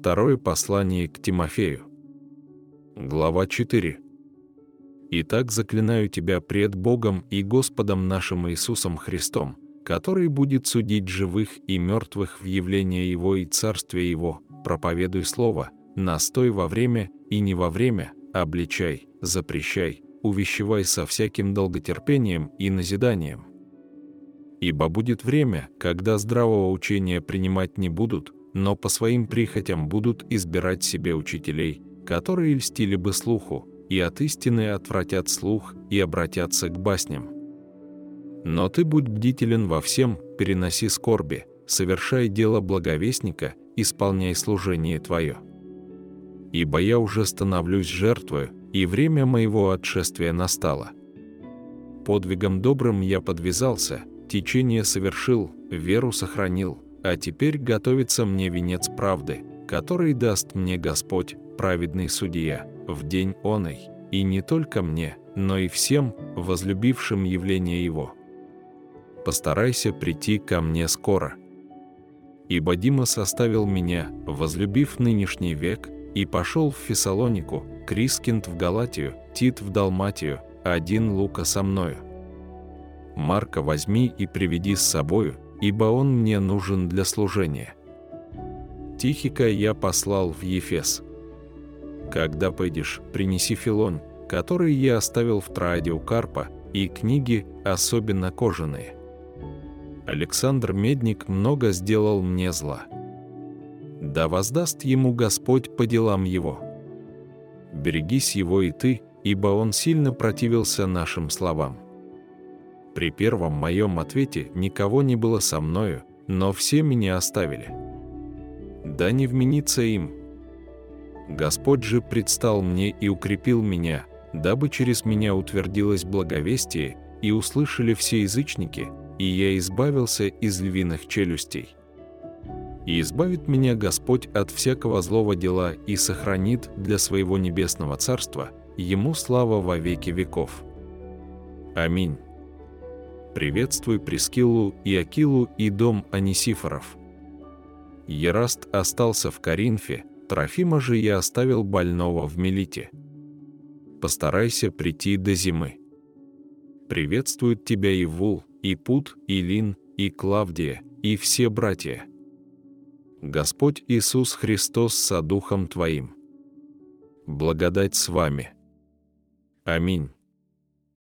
Второе послание к Тимофею. Глава 4. «Итак заклинаю тебя пред Богом и Господом нашим Иисусом Христом, который будет судить живых и мертвых в явление Его и Царствие Его, проповедуй Слово, настой во время и не во время, обличай, запрещай, увещевай со всяким долготерпением и назиданием. Ибо будет время, когда здравого учения принимать не будут, но по своим прихотям будут избирать себе учителей, которые льстили бы слуху, и от истины отвратят слух и обратятся к басням. Но ты будь бдителен во всем, переноси скорби, совершай дело благовестника, исполняй служение твое. Ибо я уже становлюсь жертвою, и время моего отшествия настало. Подвигом добрым я подвязался, течение совершил, веру сохранил, а теперь готовится мне венец правды, который даст мне Господь, праведный судья, в день оной, и не только мне, но и всем, возлюбившим явление Его. Постарайся прийти ко мне скоро. Ибо Дима составил меня, возлюбив нынешний век, и пошел в Фессалонику, Крискинт в Галатию, Тит в Далматию, один Лука со мною. Марка возьми и приведи с собою, ибо он мне нужен для служения. Тихика я послал в Ефес. Когда пойдешь, принеси филон, который я оставил в Троаде у Карпа, и книги, особенно кожаные. Александр Медник много сделал мне зла. Да воздаст ему Господь по делам его. Берегись его и ты, ибо он сильно противился нашим словам. При первом моем ответе никого не было со мною, но все меня оставили. Да не вменится им. Господь же предстал мне и укрепил меня, дабы через меня утвердилось благовестие, и услышали все язычники, и я избавился из львиных челюстей. И избавит меня Господь от всякого злого дела и сохранит для своего небесного царства, Ему слава во веки веков. Аминь. Приветствуй Прескилу и Акилу и дом Анисифоров. Ераст остался в Коринфе, Трофима же я оставил больного в Мелите. Постарайся прийти до зимы. Приветствуют тебя и Вул, и Пут, и Лин, и Клавдия, и все братья. Господь Иисус Христос со Духом Твоим. Благодать с вами. Аминь.